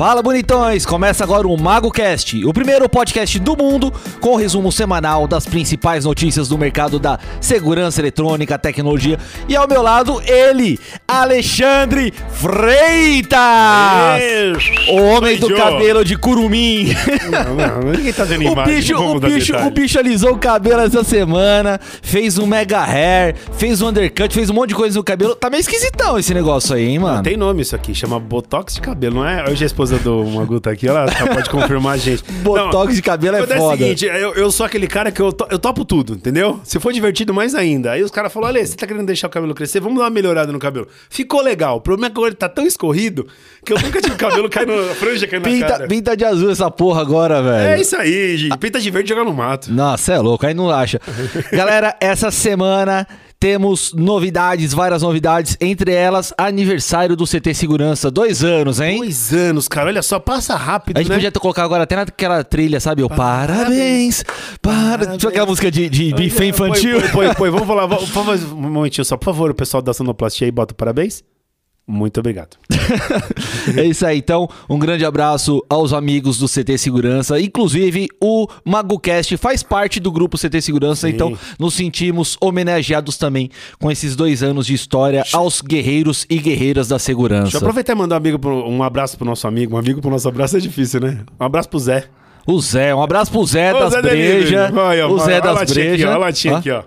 Fala bonitões! Começa agora o MagoCast, o primeiro podcast do mundo com o resumo semanal das principais notícias do mercado da segurança eletrônica, tecnologia. E ao meu lado, ele, Alexandre Freitas! O homem do cabelo de curumim. Não, não, ninguém tá vendo O bicho, o, bicho, detalhe. o bicho alisou o cabelo essa semana, fez um mega hair, fez um undercut, fez um monte de coisa no cabelo. Tá meio esquisitão esse negócio aí, hein, mano? Tem nome isso aqui, chama Botox de cabelo, não é? Hoje a esposa do Magu tá aqui, ela ela pode confirmar a gente. Botox Não, de cabelo é foda. o seguinte, eu, eu sou aquele cara que eu, to- eu topo tudo, entendeu? Se for divertido, mais ainda. Aí os caras falaram, Ale, você tá querendo deixar o cabelo crescer? Vamos dar uma melhorada no cabelo. Ficou legal. O problema é que agora ele tá tão escorrido que eu nunca tive cabelo cair no... A franja cair na Pinta, cara. pinta de azul essa porra agora, velho. É isso aí, gente. Pinta de verde e joga no mato. Nossa, é louco, aí não acha. Galera, essa semana temos novidades, várias novidades, entre elas aniversário do CT Segurança, dois anos, hein? Dois anos, cara. Olha só, passa rápido, A gente né? podia ter colocado agora até naquela trilha, sabe? O parabéns, para... Tinha aquela música de, de bife infantil. Põe, põe, põe. Vamos falar, vamos, favor, um momentinho só. Por favor, o pessoal da sonoplastia aí, bota parabéns. Muito obrigado. É isso aí, então, um grande abraço aos amigos do CT Segurança. Inclusive, o MagoCast faz parte do grupo CT Segurança, Sim. então nos sentimos homenageados também com esses dois anos de história aos guerreiros e guerreiras da segurança. Deixa eu aproveitar e mandar um, amigo pro- um abraço pro nosso amigo. Um amigo pro nosso abraço é difícil, né? Um abraço pro Zé. O Zé, um abraço pro Zé das Zé brejas. O Zé olha a das latinha aqui, brejas. ó, a latinha Ó, aqui, ó.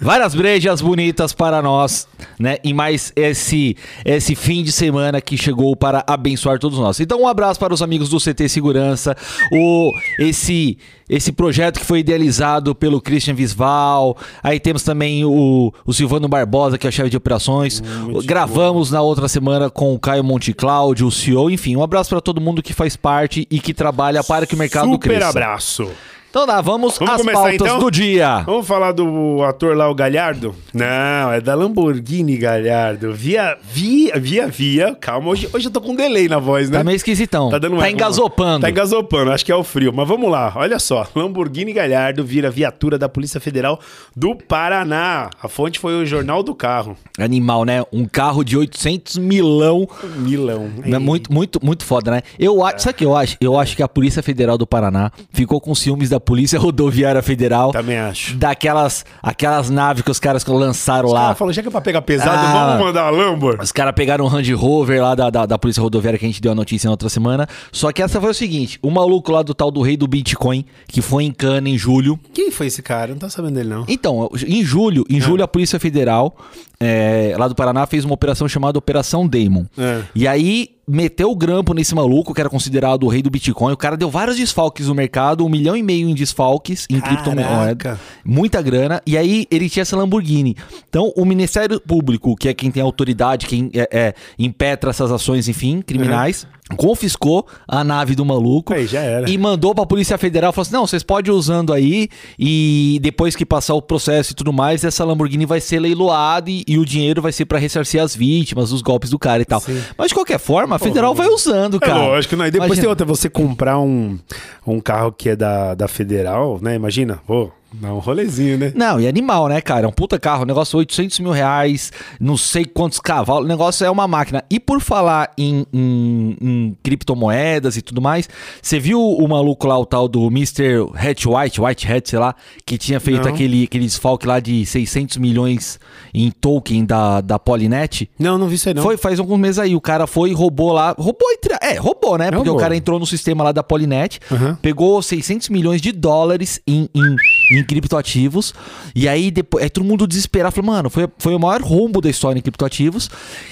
Várias brejas bonitas para nós, né? E mais esse esse fim de semana que chegou para abençoar todos nós. Então, um abraço para os amigos do CT Segurança, o esse esse projeto que foi idealizado pelo Christian Visval. Aí temos também o, o Silvano Barbosa, que é o chefe de operações. Muito Gravamos na outra semana com o Caio Monte Cláudio, o CEO. Enfim, um abraço para todo mundo que faz parte e que trabalha para que o mercado Super cresça. abraço. Então tá, vamos, Vamos às começar, pautas então? do dia. Vamos falar do ator lá, o Galhardo? Não, é da Lamborghini Galhardo. Via, via, via, via. Calma, hoje, hoje eu tô com um delay na voz, né? Tá meio esquisitão. Tá dando tá engasopando. Tá engasopando, acho que é o frio. Mas vamos lá, olha só. Lamborghini Galhardo vira viatura da Polícia Federal do Paraná. A fonte foi o Jornal do Carro. Animal, né? Um carro de 800 milão. Milão. É muito, muito, muito foda, né? Eu acho, sabe o que eu acho? Eu acho que a Polícia Federal do Paraná ficou com ciúmes da Polícia Rodoviária Federal. Também acho. Daquelas aquelas naves que os caras lançaram Os lá. caras falam, já que é pra pegar pesado, Ah. vamos mandar a Lambor. Os caras pegaram um Range Rover lá da, da, da Polícia Rodoviária que a gente deu a notícia na outra semana. Só que essa foi o seguinte: o maluco lá do tal do rei do Bitcoin, que foi em Cana em julho. Quem foi esse cara? Não tô sabendo dele, não. Então, em julho, em julho a Polícia Federal é, lá do Paraná fez uma operação chamada Operação Damon. É. E aí meteu o grampo nesse maluco, que era considerado o rei do Bitcoin. O cara deu vários desfalques no mercado, um milhão e meio em desfalques em Caraca. criptomoeda. Muita grana. E aí ele tinha essa Lamborghini. Então, o Ministério Público, que é quem tem autoridade, quem é, é, impetra essas ações, enfim, criminais, confiscou a nave do maluco Aí, já era. e mandou pra Polícia Federal. Falou assim: não, vocês podem ir usando aí e depois que passar o processo e tudo mais, essa Lamborghini vai ser leiloada e, e o dinheiro vai ser pra ressarcir as vítimas, os golpes do cara e tal. Sim. Mas de qualquer forma, a Federal vai usando, É cara. lógico, não. E depois Imagina. tem outra, você comprar um, um carro que é da, da Federal, né? Imagina, vou dar um rolezinho, né? Não, e animal, né, cara? É um puta carro, o negócio 800 mil reais, não sei quantos cavalos, o negócio é uma máquina. E por falar em, em- em criptomoedas e tudo mais, você viu o maluco lá, o tal do Mr. Hatch White, White Hat, sei lá, que tinha feito Não. aquele, aquele desfalque lá de 600 milhões em token da, da Polinet? Não, não vi isso aí, não. Foi faz alguns meses aí. O cara foi e roubou lá. Roubou entre. É, roubou, né? Porque Roubou. o cara entrou no sistema lá da Polinet, Aham. pegou 600 milhões de dólares em, em, em criptoativos. E aí, depois, aí todo mundo desesperado. Falou, mano, foi, foi o maior rombo da história em criptoativos.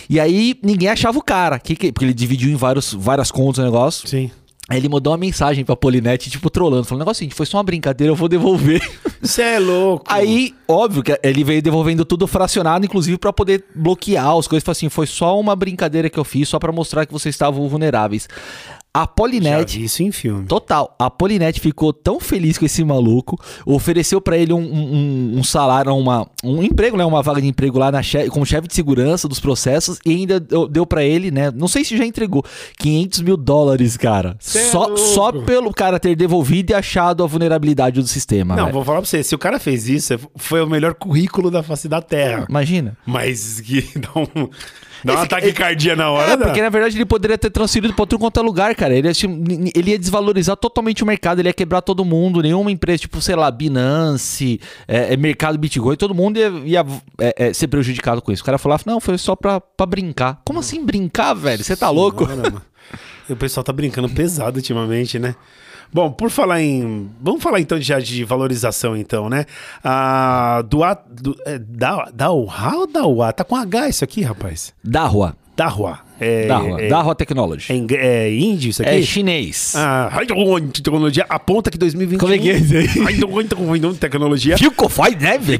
E aí ninguém achava o cara. Que, que- porque ele dividiu em vários, várias contas o negócio. Sim. Aí ele mandou uma mensagem pra Polinet, tipo, trolando. Falando, negócio seguinte, foi só uma brincadeira, eu vou devolver. Você é louco. Aí, óbvio que ele veio devolvendo tudo fracionado, inclusive pra poder bloquear as coisas. Falou assim, foi só uma brincadeira que eu fiz, só pra mostrar que vocês estavam vulneráveis. A Já Polinet vi isso em filme. Total. A Polinet ficou tão feliz com esse maluco, ofereceu pra ele um, um- um salário, uma, um emprego, né? Uma vaga de emprego lá na che- como chefe de segurança dos processos e ainda deu, deu para ele, né? Não sei se já entregou 500 mil dólares, cara. Cê é Só, só pelo cara ter devolvido e achado a vulnerabilidade do sistema. Não, velho. vou falar pra você, se o cara fez isso, foi o melhor currículo da face da Terra. Imagina. Mas que dá um, dá um ataque cardíaco na hora, É, dá. porque na verdade ele poderia ter transferido pra outro quanto é lugar, cara. Ele ia, tipo, ele ia desvalorizar totalmente o mercado, ele ia quebrar todo mundo. Nenhuma empresa, tipo, sei lá, Binance, é, é, mercado Bitcoin, todo mundo ia, ia, é, é, ser prejudicado com isso. O cara falava, não, foi só pra, pra brincar. Como assim brincar, velho? Você tá louco? Senhora, mano. O pessoal tá brincando pesado ultimamente, né? Bom, por falar em. Vamos falar então já de valorização, então, né? Ah, do A. Do, é, da, da da Uá? Tá com H isso aqui, rapaz? Dahua. Da Rua. É, Dahua. é, Dahua Technology. é, é índio isso aqui? É chinês. Ah, tecnologia aponta que 2021. Como é que é isso aí? Tecnologia. Fico faz, né, velho?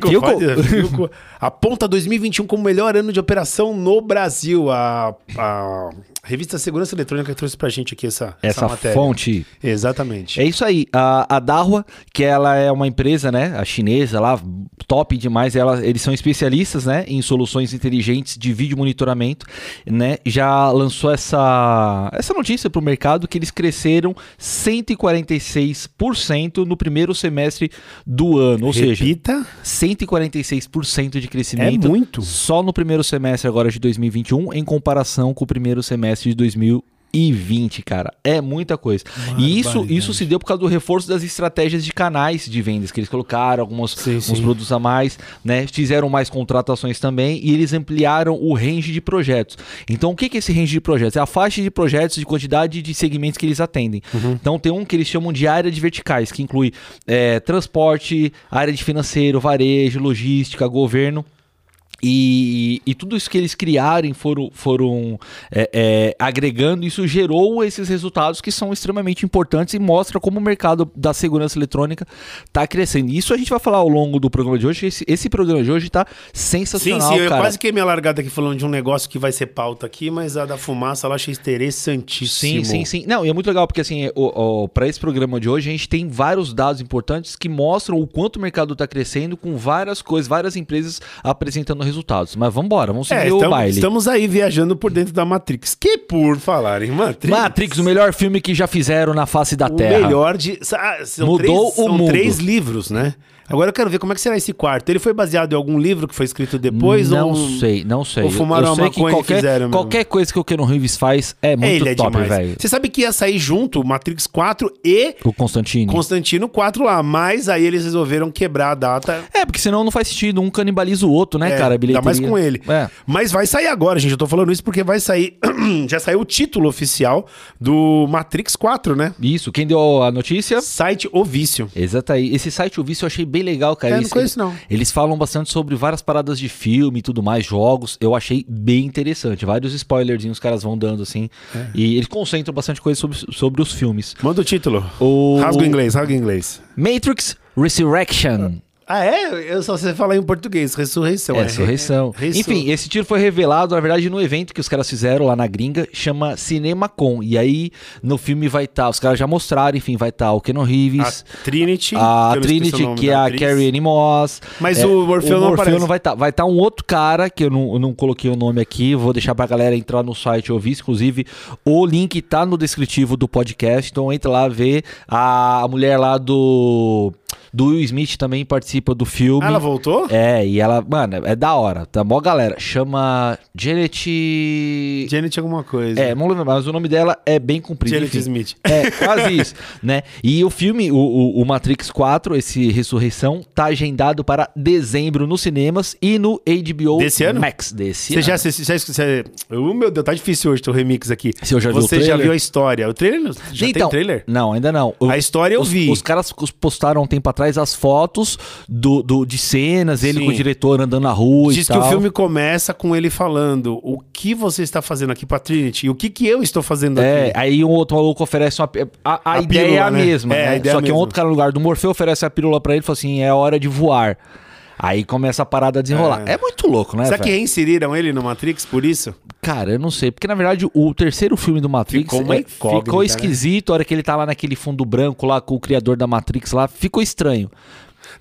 Fico- aponta 2021 como o melhor ano de operação no Brasil. A, a revista Segurança Eletrônica trouxe pra gente aqui essa, Essa matéria. fonte Exatamente. É isso aí. A, a Dahua, que ela é uma empresa, né, a chinesa lá, top demais. Ela, eles são especialistas, né, em soluções inteligentes de vídeo monitoramento, né? Já lançou essa essa notícia para o mercado que eles cresceram 146% no primeiro semestre do ano, ou seja, Repita. 146% de crescimento É muito. só no primeiro semestre agora de 2021 em comparação com o primeiro semestre de 2020, cara. É muita coisa. E isso, isso se deu por causa do reforço das estratégias de canais de vendas que eles colocaram, alguns, Sim, alguns sim. produtos a mais, né? Fizeram mais contratações também e eles ampliaram o range de projetos. Então, o que que é esse range de projetos? É a faixa de projetos de quantidade de segmentos que eles atendem. Uhum. Então, tem um que eles chamam de área de verticais, que inclui é, transporte, área de financeiro, varejo, logística, governo. E, e tudo isso que eles criarem foram, foram é, é, agregando, isso gerou esses resultados que são extremamente importantes e mostra como o mercado da segurança eletrônica está crescendo. Isso a gente vai falar ao longo do programa de hoje. Esse, esse programa de hoje está Sim, sensacional, sim, eu cara. quase queimei a largada aqui falando de um negócio que vai ser pauta aqui, mas a da fumaça eu achei interessantíssimo. Sim, sim, sim. Não, e é muito legal porque assim, para esse programa de hoje a gente tem vários dados importantes que mostram o quanto o mercado está crescendo com várias coisas, várias empresas apresentando resultados. Mas vamos embora, vamos seguir É, o baile. estamos aí viajando por dentro da Matrix. Que por falar em Matrix. Matrix, o melhor filme que já fizeram na face da o Terra. melhor de. Ah, Mudou três, o são mundo. três livros, né? Agora eu quero ver como é que será esse quarto. Ele foi baseado em algum livro que foi escrito depois? não ou... sei, não sei. ou fumaram eu uma sei que qualquer, fizeram mesmo? qualquer coisa que o Keanu Reeves faz é muito é top, velho. Você sabe que ia sair junto Matrix 4 e O Constantine. Constantino 4 lá, mas aí eles resolveram quebrar a data. É, porque senão não faz sentido. Um canibaliza o outro, né, É, cara? A ainda bilheteria. mais com ele. É. Mas vai sair agora, gente. Eu tô falando isso porque vai sair. já saiu o título oficial do Matrix 4, né? Isso, quem deu a notícia? Site O Vício. Exato aí. Esse site eu vi, eu achei bem legal, cara. É, não Eles- conheço, não. Eles falam bastante sobre várias paradas de filme e tudo mais, jogos. Eu achei bem interessante. Vários spoilerzinhos os caras vão dando, assim. É. E eles concentram bastante coisa sobre, sobre os filmes. Manda o título. O Rasga o inglês, rasga o inglês. Matrix Resurrection. Ah, é? Eu só sei falar em português. Ressurreição. É, ressurreição. re- ressu- Enfim, esse tiro foi revelado, na verdade, no evento que os caras fizeram lá na gringa, chama CinemaCon. E aí, no filme vai estar, os caras já mostraram, enfim, vai estar o Keanu a Reeves, Trinity. a não Trinity, o nome que é a atriz. Carrie Anne Moss. Mas É, o Morfeu não aparece. vai estar. Vai estar um outro cara, que eu não, eu não coloquei o nome aqui, vou deixar pra galera entrar no site e ouvir. Inclusive, o link tá no descritivo do podcast, então entra lá, vê. A, a mulher lá do... Do Will Smith também participa do filme. Ah, ela voltou? É, e ela, mano, é da hora. Tá mó galera. Chama Janet. Janet alguma coisa. É, não lembro, mas o nome dela é bem comprido. Janet enfim. Smith. É, quase isso, né? E o filme, o, o, o Matrix 4, esse Ressurreição, tá agendado para dezembro nos cinemas e no HBO Desse ano? Max desse Você ano. já assistiu? Já, você... Oh, meu Deus, tá difícil hoje teu remix aqui. Você já viu o Você já viu a história? O trailer? Já então, tem trailer? Não, ainda não. O- A história eu os, vi. Os caras postaram um tempo atrás as fotos do, do- de cenas, ele Sim. com o diretor andando na rua Diz e que tal. o filme começa com ele falando o que você está fazendo aqui pra Trinity e o que, que eu estou fazendo É, aqui. aí um outro maluco oferece uma. A, a A ideia é pílula, a né? mesma, É, né? a Só é que um outro cara no lugar do Morfeu oferece a pílula pra ele e fala assim: é hora de voar. Aí começa a parada a desenrolar. É, muito louco, né? Será que reinseriram ele no Matrix por isso? Cara, eu não sei. Porque, na verdade, o terceiro filme do Matrix Ficou uma é- ficou né? esquisito. A hora que ele tá lá naquele fundo branco lá com o criador da Matrix lá, ficou estranho.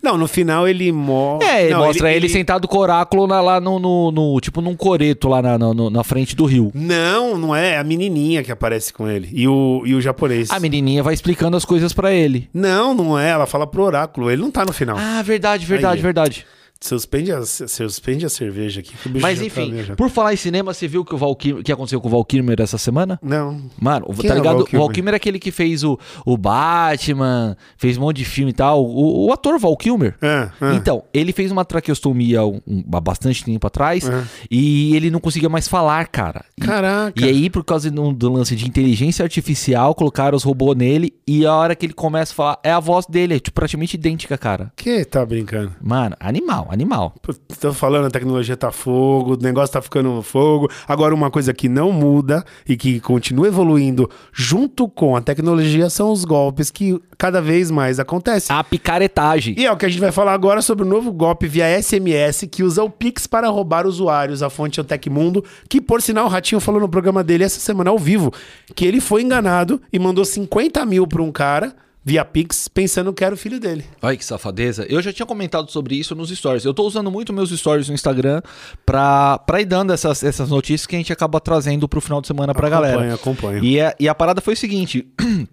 Não, no final ele mostra. É, ele mostra ele, sentado com o oráculo na- lá no, no- no- Tipo num coreto lá na, no- na frente do rio. Não, não é. É a menininha que aparece com ele. E o, e o japonês. A menininha vai explicando as coisas pra ele. Não, não é. Ela fala pro oráculo. Ele não tá no final. Ah, verdade, verdade, Aí. verdade. Suspende, a, suspende a cerveja aqui. que o bicho Mas tá enfim, já- por falar em cinema, você viu o que o Val Kilmer- o que aconteceu com o Val Kilmer essa semana? Não. Mano, Quem tá é ligado? Val O Val Kilmer? Kilmer é aquele que fez o, o Batman, fez um monte de filme e tal. O, o ator Val Kilmer. Ah, ah. Então, ele fez uma traqueostomia um- um- há bastante tempo atrás Ah. e ele não conseguia mais falar, cara. E- Caraca. E aí, por causa do, do lance de inteligência artificial, colocaram os robôs nele e a hora que ele começa a falar, é a voz dele, é tipo, praticamente idêntica, cara. Que tá brincando? Mano, animal, animal. Tô falando, a tecnologia tá fogo, o negócio tá ficando fogo. Agora, uma coisa que não muda e que continua evoluindo junto com a tecnologia são os golpes que cada vez mais acontecem. A picaretagem. E é o que a gente vai falar agora sobre o novo golpe via SMS que usa o Pix para roubar usuários. A fonte é o Tecmundo, que por sinal o Ratinho falou no programa dele essa semana ao vivo que ele foi enganado e mandou 50 mil para um cara via Pix pensando que era o filho dele. Olha que safadeza. Eu já tinha comentado sobre isso nos stories. Eu tô usando muito meus stories no Instagram pra, pra ir dando essas, essas notícias que a gente acaba trazendo pro final de semana pra galera. Acompanho, acompanho. E a, e a parada foi o seguinte.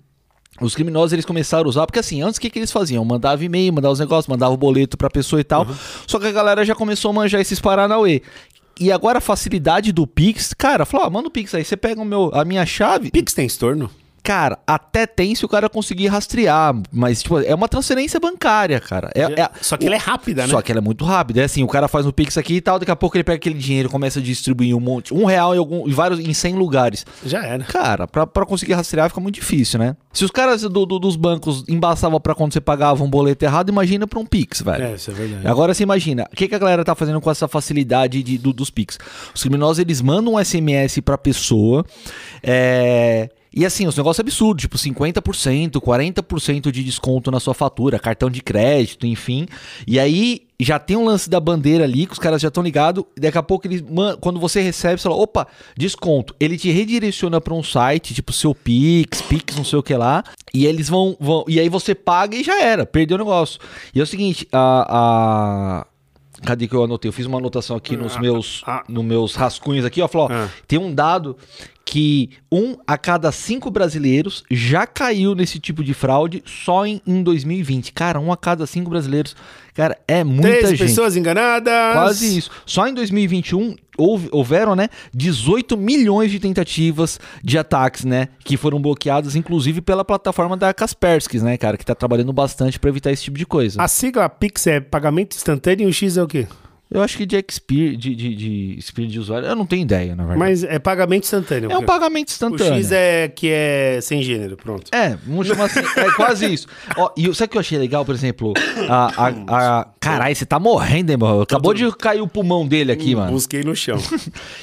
Os criminosos eles começaram a usar, porque assim, antes o que, que eles faziam? Mandava e-mail, mandava os negócios, mandava o boleto pra pessoa e tal. Só que a galera já começou a manjar esses Paranauê. E agora a facilidade do Pix, cara, falou: ah, manda o Pix aí, você pega o meu, a minha chave. Pix tem estorno? Cara, até tem se o cara conseguir rastrear, mas tipo, é uma transferência bancária, cara. É, é- Só que ela é rápida, né? Só que ela é muito rápida. É assim, o cara faz um Pix aqui e tal, daqui a pouco ele pega aquele dinheiro e começa a distribuir um monte, um real em, algum, em vários, em 100 lugares. Já era. Cara, pra, pra conseguir rastrear fica muito difícil, né? Se os caras do- do- dos bancos embaçavam pra quando você pagava um boleto errado, imagina pra um Pix, velho. É, isso é verdade. Agora você imagina, o que, que a galera tá fazendo com essa facilidade de- do- dos Pix? Os criminosos, eles mandam um SMS pra pessoa, é, E assim, os negócios absurdos, tipo 50%, 40% de desconto na sua fatura, cartão de crédito, enfim. E aí já tem um lance da bandeira ali, que os caras já estão ligados. Daqui a pouco eles, quando você recebe, você fala, opa, desconto. Ele te redireciona para um site, tipo seu Pix, Pix, não sei o que lá. E eles vão, vão. E aí você paga e já era, perdeu o negócio. E é o seguinte, a. a Cadê que eu anotei? Eu fiz uma anotação aqui nos meus, ah. nos meus rascunhos aqui, ó. Falou, ó, Ah. tem um dado que um a cada cinco brasileiros já caiu nesse tipo de fraude só em, em 2020. Cara, um a cada cinco brasileiros. Cara, é muita 13 gente. pessoas enganadas. Quase isso. Só em 2021 houve- houveram, né, 18 milhões de tentativas de ataques, né, que foram bloqueadas, inclusive pela plataforma da Kaspersky, né, cara, que tá trabalhando bastante pra evitar esse tipo de coisa. A sigla Pix é pagamento instantâneo e o X é o quê? Eu acho que de expir, de, de, de experiência de usuário, eu não tenho ideia, na verdade. Mas é pagamento instantâneo. é um pagamento O instantâneo. X é que é sem gênero, pronto. É, vamos chamar assim. É quase isso. Ó, e sabe o que eu achei legal, por exemplo? A. a, a... Caralho, você tá morrendo, hein, mano? Acabou de cair o pulmão dele aqui, mano. Busquei no chão.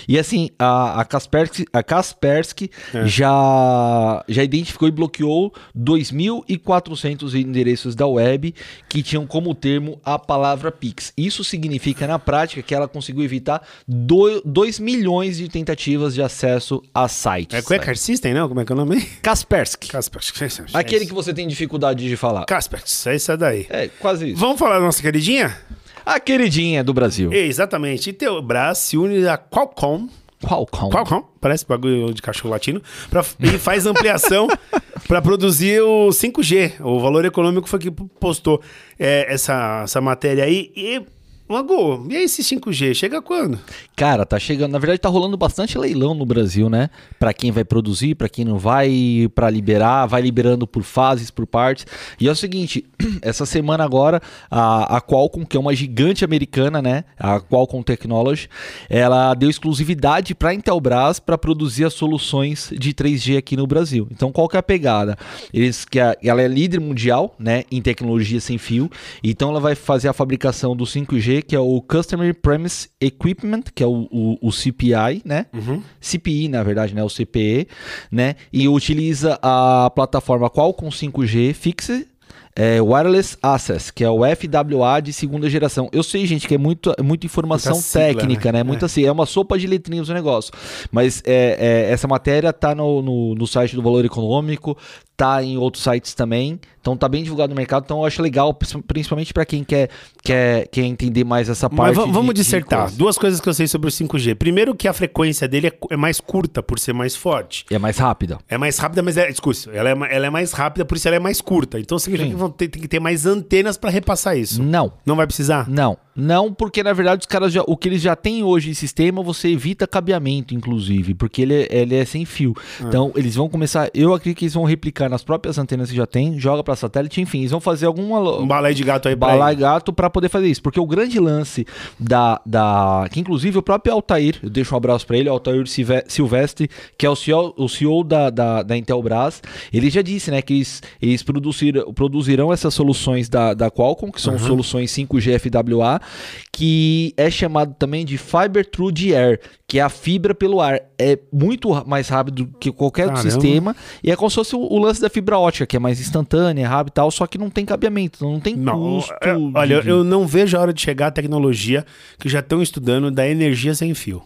E assim, a, a Kaspersky, a Kaspersky É. já, já identificou e bloqueou 2.400 endereços da web que tinham como termo a palavra Pix. Isso significa, na prática, que ela conseguiu evitar 2 milhões de tentativas de acesso a sites. É Quick Card System, não? Como é que é o nome? Kaspersky. Kaspersky. Aquele que você tem dificuldade de falar. Kaspersky, é isso daí. É, quase isso. Vamos falar da nossa queridinha? A queridinha do Brasil. Exatamente. Intelbras se une a Qualcomm Qualcomm. Qualcomm, parece bagulho de cachorro latino, pra, e faz ampliação para produzir o 5G. O valor econômico foi que postou é, essa, essa matéria aí. E, Mago, e esse 5G? Chega quando? Cara, tá chegando. Na verdade, tá rolando bastante leilão no Brasil, né? Pra quem vai produzir, pra quem não vai, pra liberar, vai liberando por fases, por partes. E é o seguinte: essa semana agora, a, a Qualcomm, que é uma gigante americana, né? A Qualcomm Technology, ela deu exclusividade pra Intelbras pra produzir as soluções de 3G aqui no Brasil. Então, qual que é a pegada? Eles que a- ela é líder mundial, né? Em tecnologia sem fio. Então, ela vai fazer a fabricação do 5G, que é o Customer Premise Equipment, que é o, o, o CPI, né? CPI, na verdade, né? O CPE, né? E utiliza a plataforma Qualcomm 5G Fixe. é, Wireless Access, que é o FWA de segunda geração. Eu sei, gente, que é muito, é muita informação Muita sigla, técnica, né? né? Muita assim, é uma sopa de letrinhas o negócio. Mas é, é, essa matéria tá no, no, no site do Valor Econômico, tá em outros sites também. Então tá bem divulgado no mercado. Então eu acho legal, princi- principalmente para quem quer, quer, quer entender mais essa Mas parte. va- vamos de- de dissertar. coisa. Duas coisas que eu sei sobre o 5G. Primeiro que a frequência dele é, é mais curta por ser mais forte. É mais rápida. É mais rápida, mas é. Ela é, ela é mais rápida, por isso ela é mais curta. Então significa Sim. que vão ter, tem que ter mais antenas pra repassar isso. Não. Não vai precisar? Não, não, porque na verdade os caras já, o que eles já têm hoje em sistema, você evita cabeamento, inclusive, porque ele, é- ele é sem fio. Ah. Então, eles vão começar, eu acredito que eles vão replicar nas próprias antenas que já tem, joga para satélite, enfim, eles vão fazer alguma Um balai de gato aí pra bala e ele. gato para poder fazer isso, porque o grande lance da, da que inclusive o próprio Altair, eu deixo um abraço para ele, o Altair Silve- Silvestre, que é o CEO, o CEO da, da, da Intelbras, ele já disse, né, que eles, eles produziram, produzirão essas soluções da, da Qualcomm, que são soluções 5G FWA, que é chamado também de Fiber Through the Air, que é a fibra pelo ar. É muito mais rápido que qualquer outro sistema, e é como se fosse o, o lance da fibra ótica, que é mais instantânea, é rápido e tal, só que não tem cabeamento, não tem Não, custo. é, olha, de- eu não vejo a hora de chegar a tecnologia que já estão estudando da energia sem fio.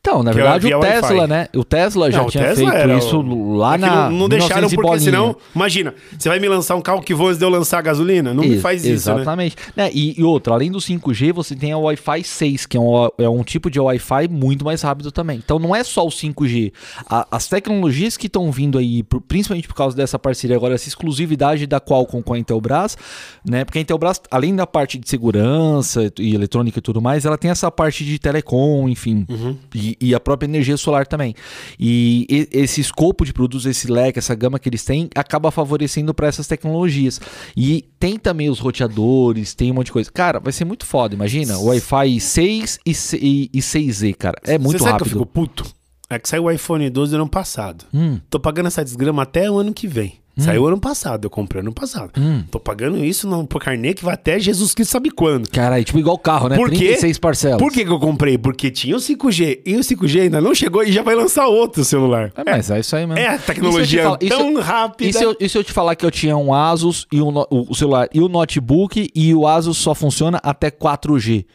Então, na Que é verdade, o Tesla, né? O Tesla já Não, o tinha Tesla feito isso o- lá É na. Não, não deixaram 1900 e porque bolinha. senão. Imagina, você vai me lançar um carro que voa antes de eu lançar a gasolina? Não me faz isso, né? Exatamente. Né, E, e outra, além do 5G, você tem a Wi-Fi 6, que é um, é um tipo de Wi-Fi muito mais rápido também. Então não é só o 5G. A- as tecnologias que estão vindo aí, por- principalmente por causa dessa parceria agora, essa exclusividade da Qualcomm com a Intelbras, né? Porque a Intelbras, além da parte de segurança e eletrônica e tudo mais, ela tem essa parte de telecom, enfim, Uhum. E, e a própria energia solar também. E, e- esse escopo de produtos, esse leque, essa gama que eles têm, acaba favorecendo para essas tecnologias. E tem também os roteadores, tem um monte de coisa. Cara, vai ser muito foda, imagina. Wi-Fi 6 e, e, e 6Z, cara. É muito Você sabe rápido. que eu fico puto? É que saiu o iPhone 12 no ano passado. Hum. Tô pagando essa desgrama até o ano que vem. Saiu ano passado, eu comprei ano passado. Hum. Tô pagando isso no por carnê que vai até Jesus Cristo sabe quando. Cara, é tipo igual carro, né? Por quê? 36 parcelas. Por que, que eu comprei? Porque tinha o 5G e o 5G ainda não chegou e já vai lançar outro celular. É, mas é isso aí mesmo. É a tecnologia eu- tão rápida. E se, eu, e se eu te falar que eu tinha um Asus e um o celular e o notebook e o Asus só funciona até 4G?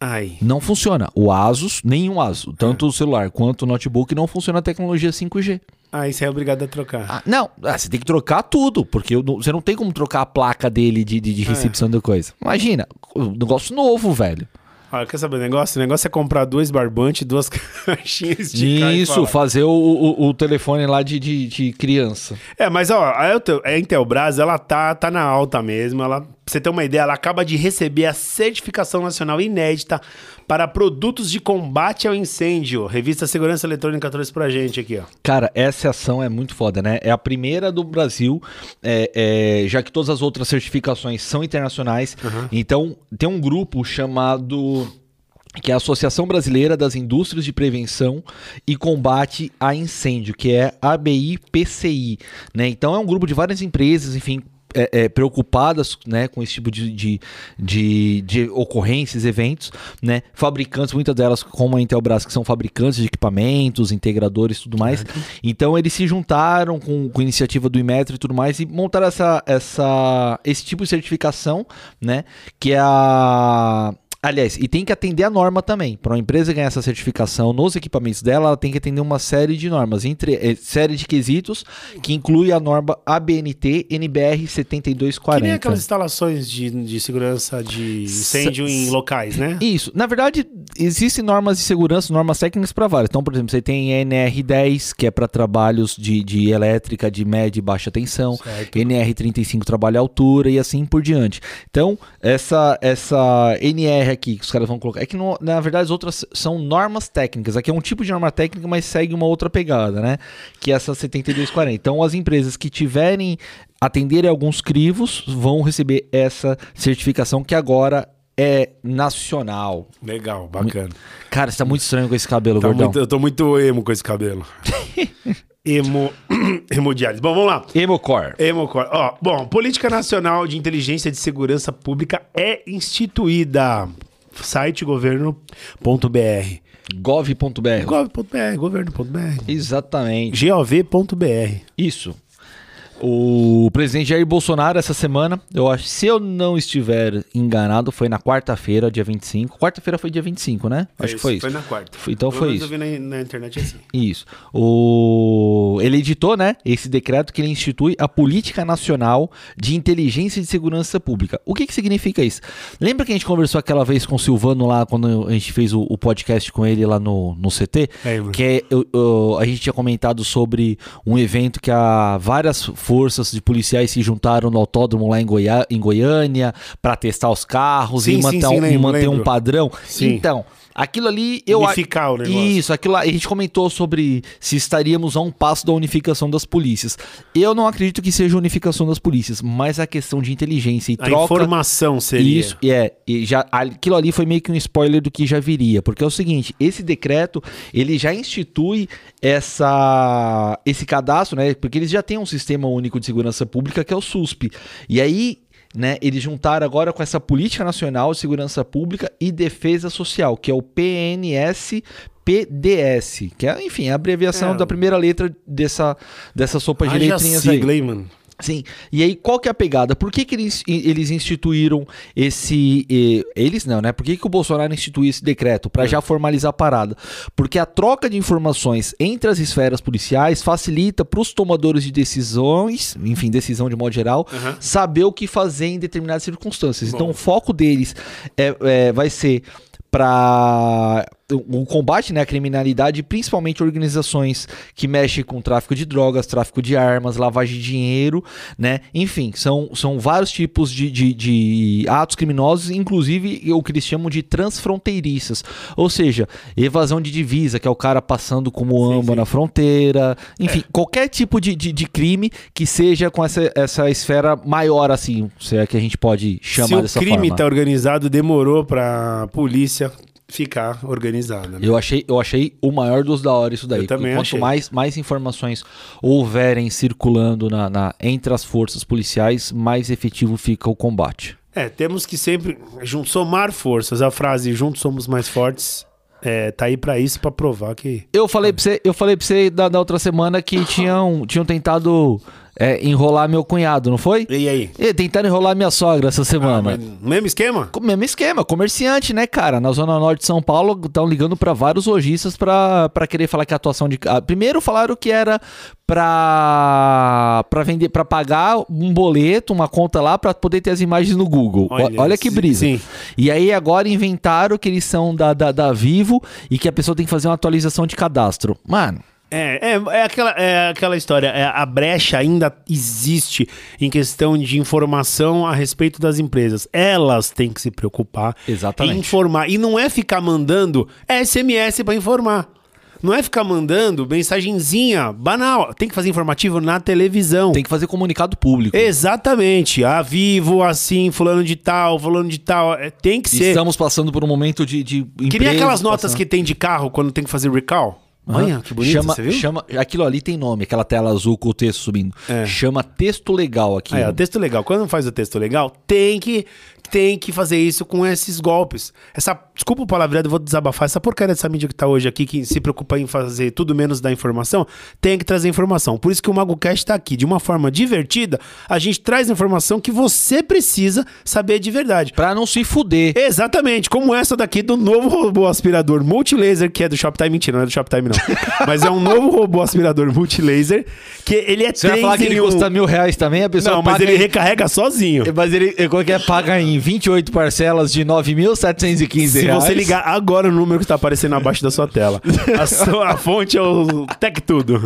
Ai. Não funciona. O Asus, nenhum Asus, tanto o celular quanto o notebook, não funciona a tecnologia 5G. Aí você é obrigado a trocar. Ah, não, ah, você tem que trocar tudo, porque não- você não tem como trocar a placa dele de, de, de recepção da coisa. Imagina, um negócio novo, velho. Olha, quer saber o negócio? O negócio é comprar dois barbantes, duas caixinhas, esticar e Isso, fazer o, o, o telefone lá de, de, de criança. É, mas ó, a Intelbras, ela tá, tá na alta mesmo. Ela, pra você ter uma ideia, ela acaba de receber a certificação nacional inédita para produtos de combate ao incêndio. Revista Segurança Eletrônica trouxe pra gente aqui, ó. Cara, essa ação é muito foda, né? É a primeira do Brasil, é, é, já que todas as outras certificações são internacionais. Então, tem um grupo chamado. Que é a Associação Brasileira das Indústrias de Prevenção e Combate a Incêndio, que é ABI-PCI. Né? Então, é um grupo de várias empresas, enfim, é, é, preocupadas né, com esse tipo de, de, de, de ocorrências, eventos, né? Fabricantes, muitas delas, como a Intelbras, que são fabricantes de equipamentos, integradores e tudo mais. Então eles se juntaram com, com a iniciativa do Imetro e tudo mais e montaram essa, essa, esse tipo de certificação, né? Que é a. Aliás, e tem que atender a norma também. Para uma empresa ganhar essa certificação nos equipamentos dela, ela tem que atender uma série de normas, entre eh, série de quesitos, que inclui a norma ABNT NBR Que 7240. nem aquelas instalações de, de segurança de incêndio em locais, né? Isso. Na verdade, existem normas de segurança, normas técnicas para várias. Então, por exemplo, você tem NR10, que é para trabalhos de, de elétrica de média e baixa tensão. Certo. NR35 trabalha à altura e assim por diante. Então, essa, essa NR aqui que os caras vão colocar. É que, na verdade, as outras são normas técnicas. Aqui é um tipo de norma técnica, mas segue uma outra pegada, né? Que é essa 7240. Então, as empresas que tiverem atenderem alguns crivos vão receber essa certificação que agora é nacional. Legal, bacana. Cara, você tá muito estranho com esse cabelo, Tá gordão. muito- eu tô muito emo com esse cabelo. emo. Hemodiálise. Bom, vamos lá. Emocore. Hemocor. Ó, bom, Política Nacional de Inteligência de Segurança Pública é instituída. Site governo.br. Gov.br. Gov.br, governo.br. Exatamente. gov.br. Isso. O presidente Jair Bolsonaro, essa semana, eu acho, se eu não estiver enganado, foi na quarta-feira, dia 25. Quarta-feira foi dia 25, né? É Acho que foi isso. Foi na quarta. Foi- Então Pelo foi isso. Eu vi na, na internet assim. Isso. O... Ele editou, né, esse decreto que ele institui a Política Nacional de Inteligência e de Segurança Pública. O que que significa isso? Lembra que a gente conversou aquela vez com o Silvano lá, quando a gente fez o, o podcast com ele lá no, no CT? Lembro. Que é, eu- eu- a gente tinha comentado sobre um evento que a, várias forças de policiais se juntaram no autódromo lá em, Goiá, em Goiânia para testar os carros Sim, e manter, sim, um, lembro, manter um padrão. Sim. Então, aquilo ali eu Unificar o negócio. Isso, aquilo lá, a gente comentou sobre se estaríamos a um passo da unificação das polícias. Eu não acredito que seja unificação das polícias, mas a questão de inteligência e A troca. informação seria. Isso, e é, e já aquilo ali foi meio que um spoiler do que já viria, porque é o seguinte, esse decreto, ele já institui essa esse cadastro, né? Porque eles já têm um sistema único de segurança pública que é o SUSP. E aí, né, eles juntaram agora com essa Política Nacional de Segurança Pública e Defesa Social, que é o PNS PDS, que é, enfim, a abreviação É. da primeira letra dessa, dessa sopa de Haja letrinhas aí. sigla, hein, mano? Sim. E aí, qual que é a pegada? Por que, que eles, eles instituíram esse. eles não, né? Por que, que o Bolsonaro instituiu esse decreto? Para já formalizar a parada. Porque a troca de informações entre as esferas policiais facilita para os tomadores de decisões, enfim, decisão de modo geral, Aham. saber o que fazer em determinadas circunstâncias. Bom. Então, o foco deles é, é, vai ser para o combate né, à criminalidade, principalmente organizações que mexem com tráfico de drogas, tráfico de armas, lavagem de dinheiro, né? Enfim, são, são vários tipos de, de, de atos criminosos, inclusive o que eles chamam de transfronteiriças. Ou seja, evasão de divisa, que é o cara passando como amba sim. na fronteira. Enfim, qualquer tipo de, de, de crime que seja com essa, essa esfera maior, assim, se é que a gente pode chamar Se o dessa crime forma. tá organizado, demorou pra polícia ficar organizada. Né? Eu achei, eu achei o maior dos da hora isso daí. Eu também Quanto achei. mais, mais informações houverem circulando na, na- entre as forças policiais, mais efetivo fica o combate. É, temos que sempre somar forças. A frase juntos somos mais fortes é, tá aí pra isso, pra provar que. Eu falei pra você, eu falei pra você da, da outra semana que tinham, tinham tentado é, enrolar meu cunhado, não foi? E aí? E tentaram enrolar minha sogra essa semana. Mas mesmo esquema? Com- Mesmo esquema, comerciante, né, cara? Na Zona Norte de São Paulo, estão ligando pra vários lojistas pra pra querer falar que a atuação de. ah, Primeiro falaram que era pra pra vender, para pagar um boleto, uma conta lá, pra poder ter as imagens no Google. Olha, Olha, Olha que sim, brisa. sim. E aí agora inventaram que eles são da, da, da Vivo e que a pessoa tem que fazer uma atualização de cadastro. Mano, É, é, é, aquela, é aquela história. é, a brecha ainda existe em questão de informação a respeito das empresas. Elas têm que se preocupar Exatamente. em informar. E não é ficar mandando SMS pra informar. Não é ficar mandando mensagenzinha banal. Tem que fazer informativo na televisão. tem que fazer comunicado público. Exatamente. A Vivo, assim, fulano de tal, fulano de tal. É, tem que ser. Estamos passando por um momento de. de Que nem aquelas notas passando- que tem de carro quando tem que fazer recall. Olha, que bonito, chama, você viu? Chama, aquilo ali tem nome, aquela tela azul com o texto subindo. É. Chama texto legal aqui. É, texto legal. Quando faz o texto legal, tem que, tem que fazer isso com esses golpes. Essa, desculpa o palavreado, eu vou desabafar. Essa porcaria dessa mídia que tá hoje aqui, que se preocupa em fazer tudo menos da informação, tem que trazer informação. Por isso que o MagoCast tá aqui. De uma forma divertida, a gente traz informação que você precisa saber de verdade. Pra não se fuder. Exatamente, como essa daqui do novo robô aspirador multilaser, que é do Shoptime. Mentira, não é do Shoptime, não. Mas é um novo robô aspirador multilaser, que ele é Você vai falar que ele um. custa mil reais também, a pessoa Não, mas ele em- recarrega sozinho. Mas ele, qual que é? Paga em 28 parcelas de 9.715 Se reais. você ligar agora o número que está aparecendo abaixo da sua tela. A, sua- a fonte é o Tech Tudo.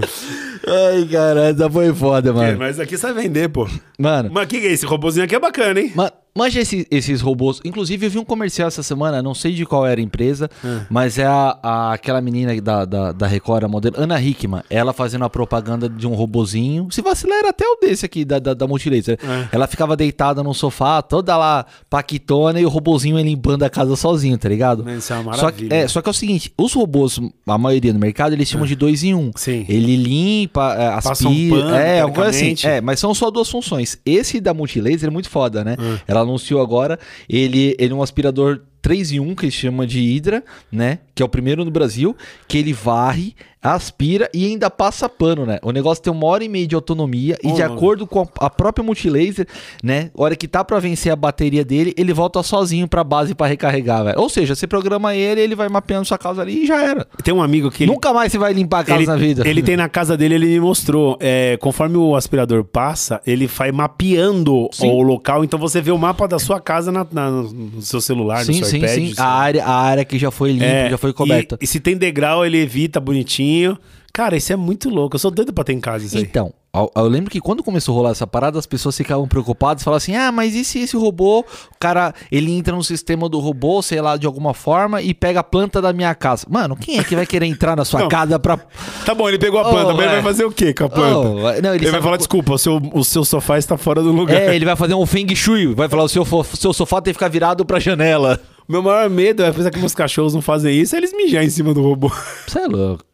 Ai, cara, essa foi foda, mano. Mas aqui vai vender, pô. Mano, Mas o que, é esse robôzinho aqui? É bacana, hein? Ma- Manja esse- esses robôs. Inclusive, eu vi um comercial essa semana, não sei de qual era a empresa, mas é a, a- aquela menina da, da, da Record, a modelo, Ana Hickman. Ela fazendo a propaganda de um robozinho. Se vacilar, era até o desse aqui, da, da, da Multilaser. É. Ela ficava deitada no sofá, toda lá paquitona, e o robozinho ele limpando a casa sozinho, tá ligado? Isso é uma só, que, maravilha. é, só que é o seguinte: os robôs, a maioria no mercado, eles chamam de dois em um. Sim. Ele limpa, é, Passa um aspira. pano, é, alguma coisa assim. É, mas são só duas funções. Esse da Multilaser é muito foda, né? Hum. Ela anunciou agora, ele, ele é um aspirador 3 em 1, que ele chama de Hydra, né? Que é o primeiro no Brasil, que ele varre, aspira e ainda passa pano, né? O negócio tem uma hora e meia de autonomia e Oh, de mano. acordo com a, a própria Multilaser, né? Hora que tá pra vencer a bateria dele, ele volta sozinho pra base pra recarregar, velho. Ou seja, você programa ele, ele vai mapeando sua casa ali e já era. Tem um amigo que ele, Nunca mais você vai limpar a casa ele, na vida. ele tem na casa dele, ele me mostrou. é, conforme o aspirador passa, ele vai mapeando Sim. o local. Então você vê o mapa da sua casa na- na- no seu celular, no Sim, seu sim, iPad. sim. A área, a área que já foi limpa, É, já foi coberta. E, e se tem degrau, ele evita bonitinho. Cara, isso é muito louco. Eu sou doido pra ter em casa isso aí. Então, eu, lembro que quando começou a rolar essa parada, as pessoas ficavam preocupadas, falavam assim: ah, mas e se esse robô, o cara, ele entra no sistema do robô, sei lá, de alguma forma, e pega a planta da minha casa? Mano, quem é que vai querer entrar na sua Não. casa pra. Tá bom, ele pegou a Oh, planta, mas ele é. vai fazer o quê com a planta? Oh, não, ele ele vai falar, desculpa, o seu, o seu sofá está fora do lugar. É, ele vai fazer um Feng Shui, vai falar: o seu, seu sofá tem que ficar virado pra janela. Meu maior medo é, apesar que meus cachorros não fazem isso, é eles mijar em cima do robô. Você é louco.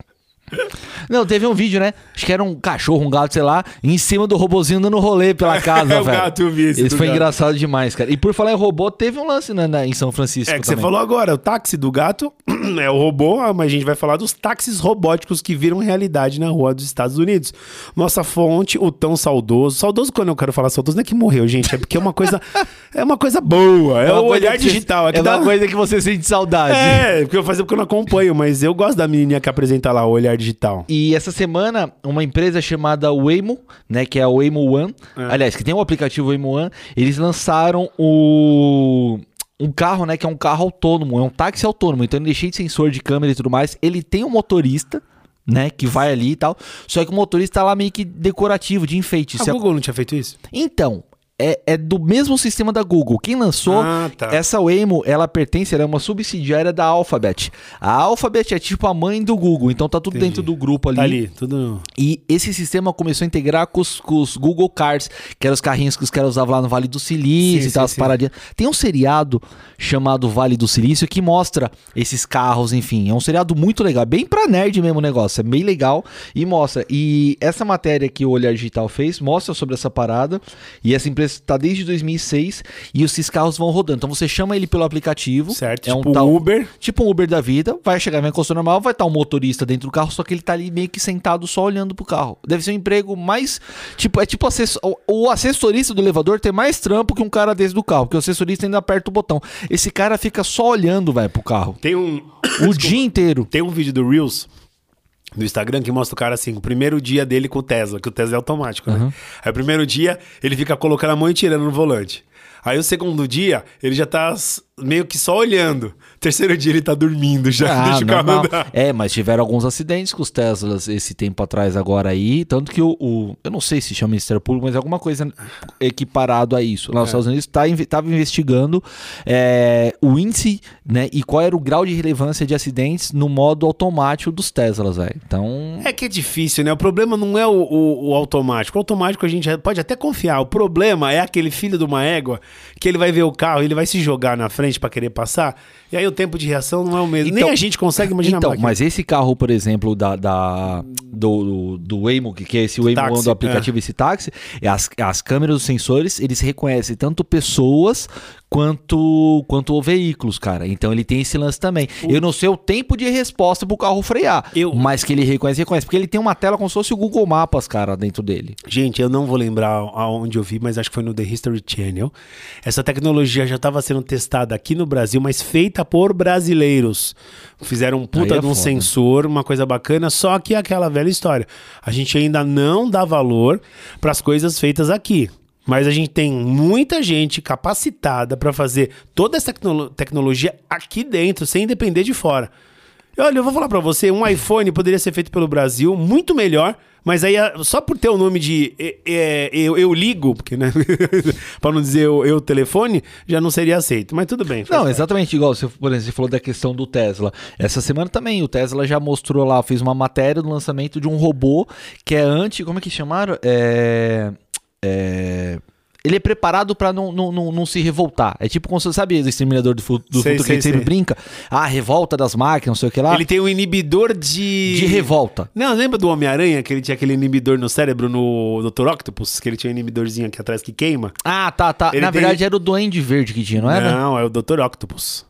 Não, teve um vídeo, né? Acho que era um cachorro, um gato, sei lá, em cima do robozinho dando rolê pela casa, É o velho. gato, eu vi esse Isso do foi gato. engraçado demais, cara. E por falar em robô, teve um lance né, na- em São Francisco É que você também. falou agora, o táxi do gato é o robô, mas a gente vai falar dos táxis robóticos que viram realidade na rua dos Estados Unidos. Nossa fonte, o tão saudoso. Saudoso quando eu quero falar saudoso não é que morreu, gente, é porque é uma coisa é uma coisa boa, é, uma o coisa olhar que você- digital. É, que É dá- uma coisa que você sente saudade. É, porque eu fazer porque eu não acompanho, mas eu gosto da menininha que apresenta lá o olhar digital. E essa semana, uma empresa chamada Waymo, né, que é a Waymo One, É. aliás, que tem o aplicativo Waymo One, eles lançaram o um carro, né, que é um carro autônomo, é um táxi autônomo, então ele é cheio de sensor de câmera e tudo mais, ele tem um motorista, né, que vai ali e tal, só que o motorista tá lá meio que decorativo, de enfeite. A- Google não tinha feito isso? Então, é, é do mesmo sistema da Google. Quem lançou Ah, tá. essa Waymo, ela pertence, ela é uma subsidiária da Alphabet. A Alphabet é tipo a mãe do Google, então tá tudo Entendi. dentro do grupo ali. Tá ali, tudo. E esse sistema começou a integrar com os, com os Google Cars, que eram os carrinhos que os caras usavam lá no Vale do Silício Sim, e tal, sim, as paradinhas. Tem um seriado chamado Vale do Silício que mostra esses carros, enfim. É um seriado muito legal, bem pra nerd mesmo o negócio, é bem legal e mostra. E essa matéria que o Olhar Digital fez mostra sobre essa parada. E essa empresa está desde 2006 e esses carros vão rodando. Então você chama ele pelo aplicativo. Certo, é tipo um tal, Uber. Tipo um Uber da vida, vai chegar em custo normal, vai estar um motorista dentro do carro, só que ele tá ali meio que sentado só olhando pro carro. Deve ser um emprego mais. Tipo, é tipo assessor, o- o assessorista do elevador tem mais trampo que um cara desse do carro, porque o assessorista ainda aperta o botão. Esse cara fica só olhando, vai, pro carro. Tem um. O dia inteiro. Tem um vídeo do Reels no Instagram que mostra o cara assim, o primeiro dia dele com o Tesla, que o Tesla é automático, né? Aí o primeiro dia ele fica colocando a mão e tirando no volante. Aí o segundo dia ele já tá meio que só olhando. Terceiro dia ele tá dormindo já, Ah, deixa o carro andar. É, mas tiveram alguns acidentes com os Teslas esse tempo atrás agora aí, tanto que o, o- eu não sei se chama Ministério Público, mas é alguma coisa equiparado a isso. Lá nos Estados Unidos tá, tava investigando é, o índice, né, e qual era o grau de relevância de acidentes no modo automático dos Teslas, velho. Então, É que é difícil, né? O problema não é o, o- o automático. O automático a gente pode até confiar. O problema é aquele filho de uma égua que ele vai ver o carro, ele vai se jogar na frente pra querer passar, e aí o tempo de reação não é o mesmo. Então- Nem a gente consegue imaginar então, mas esse carro, por exemplo, da, da- do, do, do Waymo, que, é esse Waymo Táxi, do aplicativo, esse táxi, é as, as câmeras, os sensores, eles reconhecem tanto pessoas quanto, quanto veículos, cara. Então ele tem esse lance também. Eu não sei o tempo de resposta pro carro frear, Eu- mas que ele reconhece, reconhece. Porque ele tem uma tela como se fosse o Google Mapas, cara, dentro dele. Gente, eu não vou lembrar aonde eu vi, mas acho que foi no The History Channel. Essa tecnologia já estava sendo testada aqui no Brasil, mas feita por brasileiros. Fizeram um puta é de um foda. sensor, uma coisa bacana, só que aquela velha história. A gente ainda não dá valor para as coisas feitas aqui. Mas a gente tem muita gente capacitada para fazer toda essa tecno- tecnologia aqui dentro, sem depender de fora. Olha, eu vou falar pra você, um iPhone poderia ser feito pelo Brasil, muito melhor, mas aí só por ter o nome de é, eu, eu ligo, porque né, para não dizer eu, eu telefone, já não seria aceito. Mas tudo bem. Não, parte. exatamente igual você, por exemplo, você falou da questão do Tesla. Essa semana também o Tesla já mostrou lá, fez uma matéria do lançamento de um robô que é anti, como é que chamaram? É, é, ele é preparado pra não, não, não, não se revoltar. É tipo como você sabe do exterminador do, Sei, futuro que sei, ele sempre sei. brinca. Ah, revolta das máquinas, não sei o que lá. Ele tem um inibidor de. De revolta. Não, lembra do Homem-Aranha, que ele tinha aquele inibidor no cérebro no Dr. Octopus? Que ele tinha um inibidorzinho aqui atrás que queima? Ah, tá, tá. Ele Na tem- verdade era o Duende Verde que tinha, não era? Não, é o Dr. Octopus.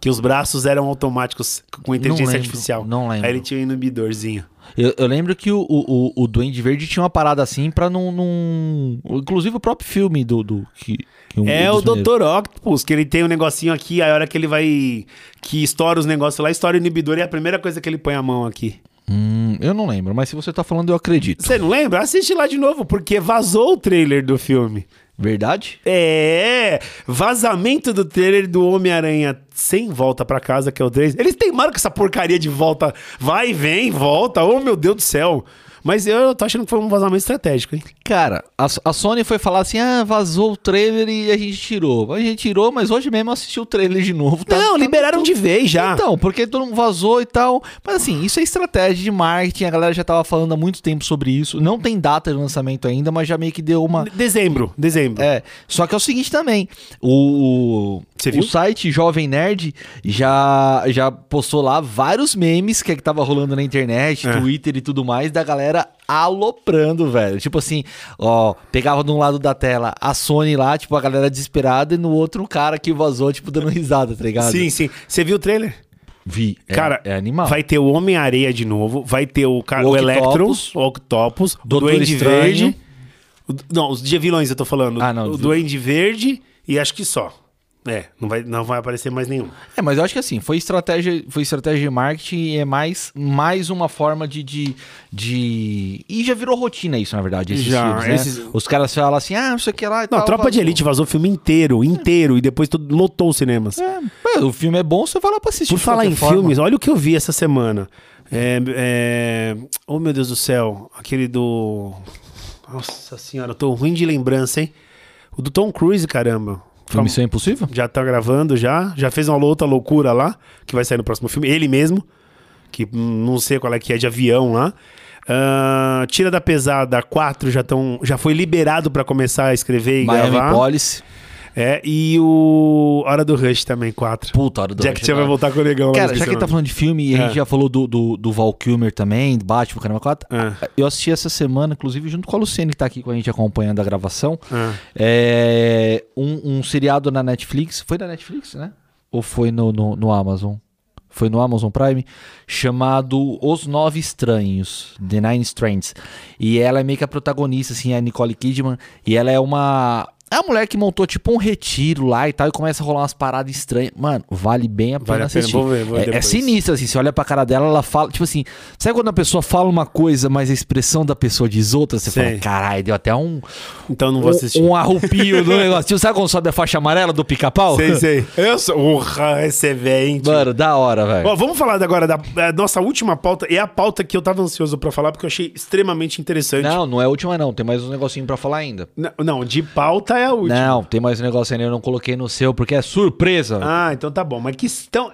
Que os braços eram automáticos com inteligência lembro, artificial. não lembro. Aí ele tinha um inibidorzinho. Eu, eu lembro que o, o, o, Duende Verde tinha uma parada assim pra não. não... Inclusive o próprio filme do. do que, que um É o Dr. Octopus, que ele tem um negocinho aqui, a hora que ele vai. que estoura os negócios lá, estoura o inibidor e é a primeira coisa que ele põe a mão aqui. Hum, eu não lembro, mas se você tá falando, eu acredito. Você não lembra? Assiste lá de novo, porque vazou o trailer do filme. Verdade? É, vazamento do trailer do Homem-Aranha sem volta pra casa, que é o 3. Eles teimaram com essa porcaria de volta, vai, vem, volta, oh meu Deus do céu. Mas eu tô achando que foi um vazamento estratégico, hein? Cara, a, a Sony foi falar assim: ah, vazou o trailer e a gente tirou. A gente tirou, mas hoje mesmo eu assisti o trailer de novo. tá- não, tá- liberaram de vez já. Então, porque todo mundo vazou e tal. Mas assim, isso é estratégia de marketing. A galera já tava falando há muito tempo sobre isso. Não tem data de lançamento ainda, mas já meio que deu uma. Dezembro, dezembro. É, só que é o seguinte também, o, o site Jovem Nerd já, já postou lá vários memes que, é que tava rolando na internet, É. Twitter e tudo mais, da galera aloprando, velho. Tipo assim, ó, pegava de um lado da tela a Sony lá, tipo, a galera desesperada, e no outro um cara que vazou, tipo, dando risada, tá ligado? Sim, sim. Você viu o trailer? Vi. É, Cara, é animal. Vai ter o Homem-Areia de novo, vai ter o, cara, O o, Electro, Octopus. o Octopus, o Doutor Duende Estranho. Verde. o- não, os de vilões eu tô falando. Ah, não, O Duende Verde e acho que só. É, não vai, não vai aparecer mais nenhum. É, mas eu acho que assim, foi estratégia, foi estratégia de marketing e é mais, mais uma forma de, de, de- E já virou rotina isso, na verdade, esses Já, filmes, né? esses- Os caras falam assim, ah, não sei o que lá e Não, tal, Tropa de vazou. Elite vazou o filme inteiro, inteiro, e depois tudo, lotou os cinemas. É, o filme é bom, você vai lá pra assistir. Por de falar em forma. filmes, olha o que eu vi essa semana. É, é... Oh, meu Deus do céu. Aquele do... Nossa senhora, eu tô ruim de lembrança, hein? O do Tom Cruise, caramba. Foi Missão Impossível? Já tá gravando, já. Já fez uma outra loucura lá, que vai sair no próximo filme. Ele mesmo, que não sei qual é que é, de avião lá. Ah, Tira da Pesada 4 já, tão, já foi liberado pra começar a escrever e Miami gravar. Police. É, e o Hora do Rush também, 4. Puta, hora do Jack Rush, Chan vai voltar com o negão. Cara, já que ele tá falando de filme e a É. gente já falou do, do, do Val Kilmer também, do Batman, Caramba 4, É. eu assisti essa semana, inclusive junto com a Luciene que tá aqui com a gente acompanhando a gravação, É. é, um, um seriado na Netflix, foi na Netflix, né? Ou foi no, no, no Amazon? Foi no Amazon Prime, chamado Os Nove Estranhos, The Nine Strange. E ela é meio que a protagonista, assim, a Nicole Kidman, e ela é uma... É a mulher que montou tipo um retiro lá e tal, e começa a rolar umas paradas estranhas. Mano, vale bem a pena Vale a pena, assistir. vou ver, vou ver é, é depois. sinistro, assim, você olha pra cara dela, ela fala, tipo assim, sabe quando a pessoa fala uma coisa, mas a expressão da pessoa diz outra? Você Sei. fala, caralho, deu até um, Então não vou assistir. um, um arrupio do negócio. Tipo, sabe quando sobe a faixa amarela do pica-pau? Sei, sei. Eu sou. Urra, esse é hein, tio? Mano, da hora, velho. Ó, vamos falar agora da, da nossa última pauta. É a pauta que eu tava ansioso pra falar, porque eu achei extremamente interessante. Não, não é a última, não. Tem mais um negocinho pra falar ainda. Não, não, de pauta é a última. Não, tem mais um negócio ainda, eu não coloquei no seu, porque é surpresa. Ah, então tá bom. Mas que estão.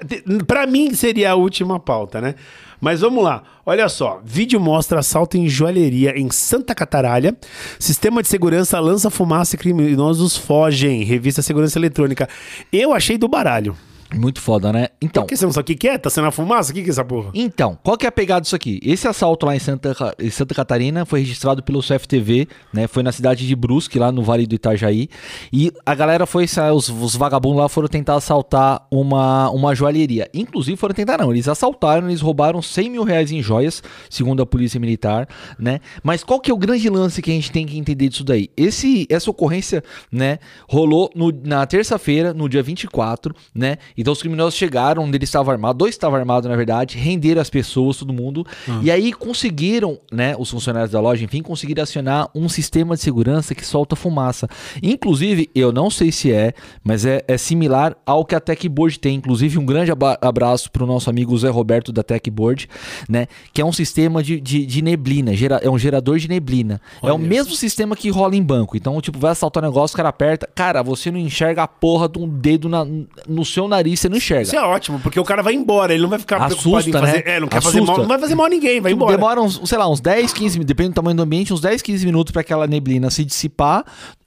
Pra mim seria a última pauta, né? Mas vamos lá. Olha só. Vídeo mostra assalto em joalheria em Santa Cataralha. Sistema de segurança lança fumaça e criminosos fogem. Revista Segurança Eletrônica. Eu achei do baralho. Muito foda, né? Então, Por que você não sabe o que que é? Tá sendo a fumaça? O que que é essa porra? Então, qual que é a pegada disso aqui? Esse assalto lá em Santa, em Santa Catarina foi registrado pelo CFTV, né? Foi na cidade de Brusque, lá no Vale do Itajaí. E a galera foi, os, os vagabundos lá foram tentar assaltar uma, uma joalheria. Inclusive foram tentar não, eles assaltaram, eles roubaram 100 mil reais em joias, segundo a polícia militar, né? Mas qual que é o grande lance que a gente tem que entender disso daí? Esse, essa ocorrência, né, rolou no- na terça-feira, no dia 24, né? Então os criminosos chegaram, um deles estava armado, dois estavam armados, na verdade, renderam as pessoas, todo mundo, e aí conseguiram, né, os funcionários da loja, enfim, conseguiram acionar um sistema de segurança que solta fumaça. Inclusive, eu não sei se é, mas é, é similar ao que a Techboard tem. Inclusive, um grande abraço para o nosso amigo Zé Roberto da Techboard, né, que é um sistema de, de, de neblina, gera- é um gerador de neblina. é o Olha. mesmo sistema que rola em banco. Então, tipo, vai assaltar o negócio, o cara aperta, cara, você não enxerga a porra de um dedo na- no seu nariz, você não enxerga. Isso é ótimo, porque o cara vai embora, ele não vai ficar preocupado Assusta, em fazer. né? É, não quer fazer Assusta. mal, não vai fazer mal a ninguém, vai Tipo, embora. demora uns, sei lá, uns 10, 15 minutos, depende do tamanho do ambiente, uns 10, 15 minutos para aquela neblina se dissipar.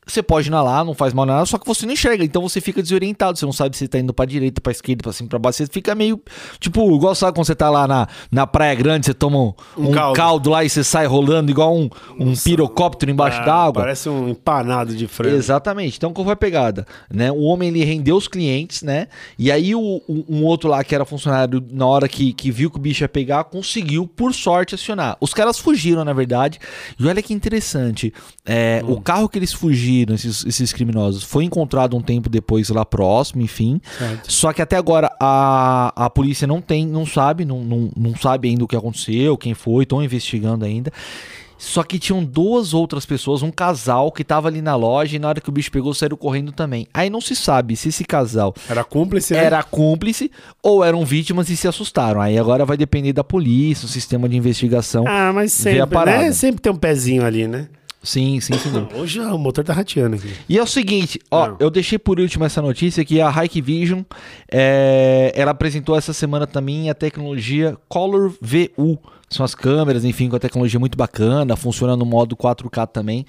Você pode ir lá, não faz mal nada, só que você não enxerga. Então você fica desorientado. Você não sabe se tá indo pra direita, pra esquerda, pra cima, pra baixo. Você fica meio. Tipo, igual sabe quando você tá lá na, na Praia Grande, você toma um, Um um caldo. caldo. lá e você sai rolando igual um, um pirocóptero embaixo Ah, d'água. Parece um empanado de frango. Exatamente. Então, qual foi a pegada? Né? O homem ele rendeu os clientes, né? E aí o- um outro lá que era funcionário, na hora que, que viu que o bicho ia pegar, conseguiu, por sorte, acionar. Os caras fugiram, na verdade. E olha que interessante. é, Hum. O carro que eles fugiram, esses, esses criminosos, foi encontrado um tempo depois lá próximo, enfim. Certo. Só que até agora a, a polícia não tem, não sabe, não, não, não sabe ainda o que aconteceu, quem foi, estão investigando ainda. Só que tinham duas outras pessoas, um casal que tava ali na loja e na hora que o bicho pegou saíram correndo também. Aí não se sabe se esse casal Era cúmplice, né? era cúmplice ou eram vítimas e se assustaram. Aí agora vai depender da polícia, o sistema de investigação. Ah, mas sempre, né? Sempre tem um pezinho ali, né? Sim, sim, sim. Hoje o motor tá rateando aqui. E é o seguinte, ó, Não. eu deixei por último essa notícia que a Hikvision, é, ela apresentou essa semana também a tecnologia Color VU. São as câmeras, enfim, com a tecnologia muito bacana, funciona no modo 4K também.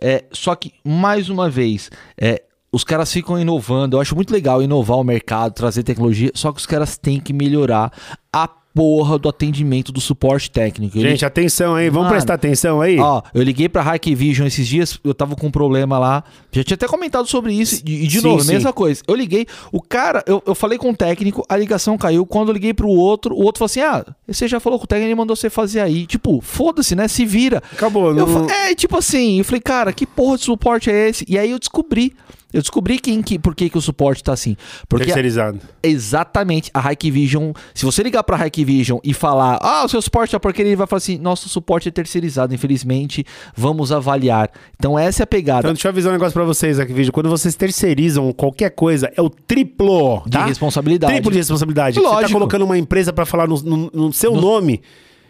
É, só que, mais uma vez, é, os caras ficam inovando. Eu acho muito legal inovar o mercado, trazer tecnologia, só que os caras têm que melhorar a porra do atendimento do suporte técnico. Ele- Gente, atenção aí. Vamos Mano. prestar atenção aí? Ó, eu liguei pra Hikvision esses dias, eu tava com um problema lá. Já tinha até comentado sobre isso. E, de Sim, novo, sim. mesma coisa. Eu liguei, o cara, eu, eu falei com o técnico, a ligação caiu. Quando eu liguei pro outro, o outro falou assim: Ah, você já falou com o técnico, ele mandou você fazer aí. Tipo, foda-se, né? Se vira. Acabou. Eu Não... fa- é, tipo assim, eu falei, cara, que porra de suporte é esse? E aí eu descobri. Eu descobri quem que, por que, que o suporte tá assim. Porque Terceirizado. exatamente a Hikvision. Se você ligar pra Hikvision e falar, ah, o seu suporte é porcaria, ele vai falar assim: nosso suporte é terceirizado, infelizmente, vamos avaliar. Então, essa é a pegada Então, deixa eu avisar um negócio pra vocês vídeo. Quando vocês terceirizam qualquer coisa, é o triplo, de tá? responsabilidade. Triplo de responsabilidade. Você tá Lógico. colocando uma empresa pra falar no, no- no seu nome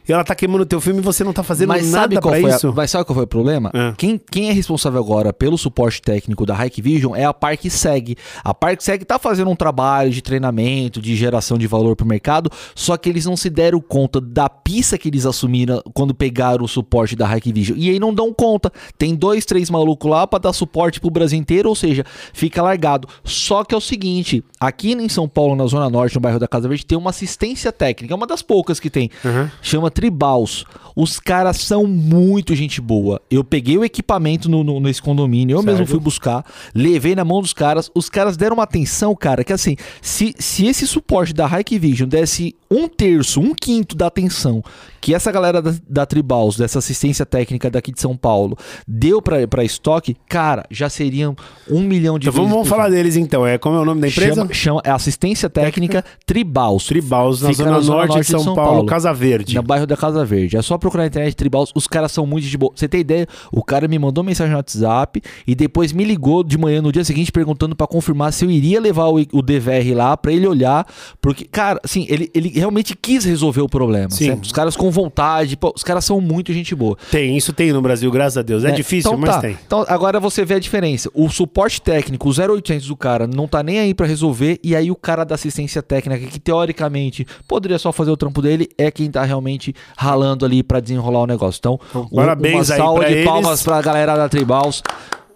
e ela tá queimando o teu filme e você não tá fazendo Mas nada sabe, qual pra foi a- isso. mas sabe qual foi o problema? É. Quem, quem é responsável agora pelo suporte técnico da Hikvision é a ParkSeg. A ParkSeg tá fazendo um trabalho de treinamento, de geração de valor pro mercado, só que eles não se deram conta da pista que eles assumiram quando pegaram o suporte da Hikvision. E aí não dão conta. Tem dois, três malucos lá pra dar suporte pro Brasil inteiro, ou seja, fica largado. Só que é o seguinte, aqui em São Paulo, na Zona Norte, no bairro da Casa Verde, tem uma assistência técnica, é uma das poucas que tem. Uhum. Chama Tribals. Os caras são muito gente boa. Eu peguei o equipamento no, no- nesse condomínio, eu mesmo fui buscar, levei na mão dos caras. Os caras deram uma atenção, cara, que assim, se, se esse suporte da Hikvision desse um terço, um quinto da atenção que essa galera da, da Tribals, dessa assistência técnica daqui de São Paulo, deu pra, pra estoque, cara, já seriam um milhão de Então vamos, vamos falar deles então. É, como é o nome da empresa? Chama, chama, é assistência técnica Tribals. Tribals, na Fica zona, norte de São, Paulo, Casa Verde. No bairro da Casa Verde. É só procurar na internet Tribals. Os caras são muito de boa. Você tem ideia? O cara me mandou mensagem no WhatsApp e depois me ligou de manhã no dia seguinte perguntando pra confirmar se eu iria levar o, o DVR lá pra ele olhar. Porque, cara, assim, ele, ele realmente quis resolver o problema. Os caras com vontade. Pô, os caras são muito gente boa. Tem, isso tem no Brasil, graças a Deus. É, né? difícil, Então mas tá. tem. Então agora você vê a diferença. O suporte técnico, o 0800 do cara, não tá nem aí pra resolver. E aí o cara da assistência técnica, que teoricamente poderia só fazer o trampo dele, é quem tá realmente ralando ali pra desenrolar o negócio. Então, um- parabéns uma salva de eles. palmas pra galera da Tribals.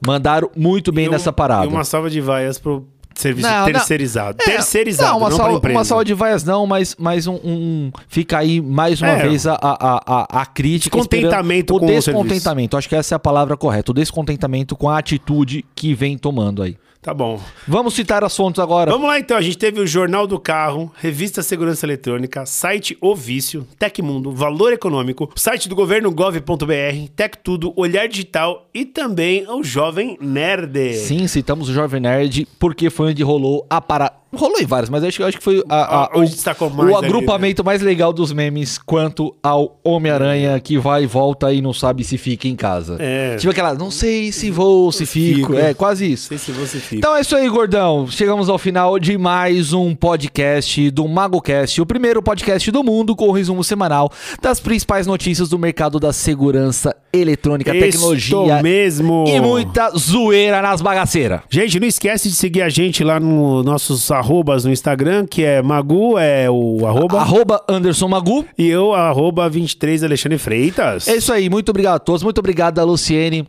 Mandaram muito bem um- nessa parada. E uma salva de vaias pro serviço Não, não. terceirizado. É, terceirizado, não, uma, não, empresa. uma salva de vaias não, mas, mas um, um- Fica aí mais uma É. vez a, a, a, a crítica. Descontentamento esperando- com o o serviço. descontentamento. Acho que essa é a palavra correta. O descontentamento com a atitude que vem tomando aí. Tá bom. Vamos citar as fontes agora. Vamos lá então, a gente teve o Jornal do Carro, Revista Segurança Eletrônica, site O Vício, Tecmundo, Valor Econômico, site do governo gov.br, Tech Tudo, Olhar Digital e também o Jovem Nerd. Sim, citamos o Jovem Nerd porque foi onde rolou a parada. Rolou em vários, mas acho, que- acho que foi a- a- Ah, mais o ali, agrupamento mais legal dos memes quanto ao Homem-Aranha que vai e volta e não sabe se fica em casa. É. Tipo aquela, não sei se vou, se fico. Fico. É, quase isso. Não sei se você fica. Então é isso aí, gordão. Chegamos ao final de mais um podcast do MagoCast, o primeiro podcast do mundo com o resumo semanal das principais notícias do mercado da segurança eletrônica, Isto tecnologia mesmo. e muita zoeira nas bagaceiras. Gente, não esquece de seguir a gente lá no nossos arrobas no Instagram, que é Magu, é o arroba, Arroba Anderson Magu. e eu, arroba 23 Alexandre Freitas. É isso aí, muito obrigado a todos, muito obrigado a Luciene.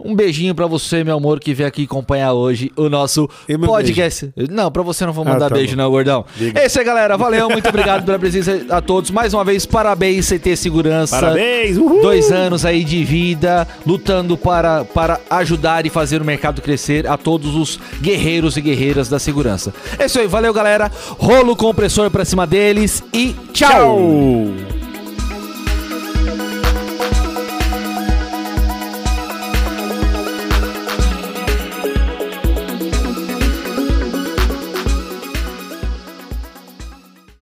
Um beijinho pra você, meu amor, que veio aqui acompanhar hoje o nosso podcast. Não, pra você não vou mandar Ah, tá beijo, bom. não, gordão. Diga. É isso aí, galera. Valeu, muito obrigado pela presença a todos. Mais uma vez, parabéns, CT Segurança. Parabéns, uhul! Dois anos aí de vida, lutando para, para ajudar e fazer o mercado crescer a todos os guerreiros e guerreiras da segurança. É isso aí, valeu, galera. Rolo compressor pra cima deles e tchau. Tchau!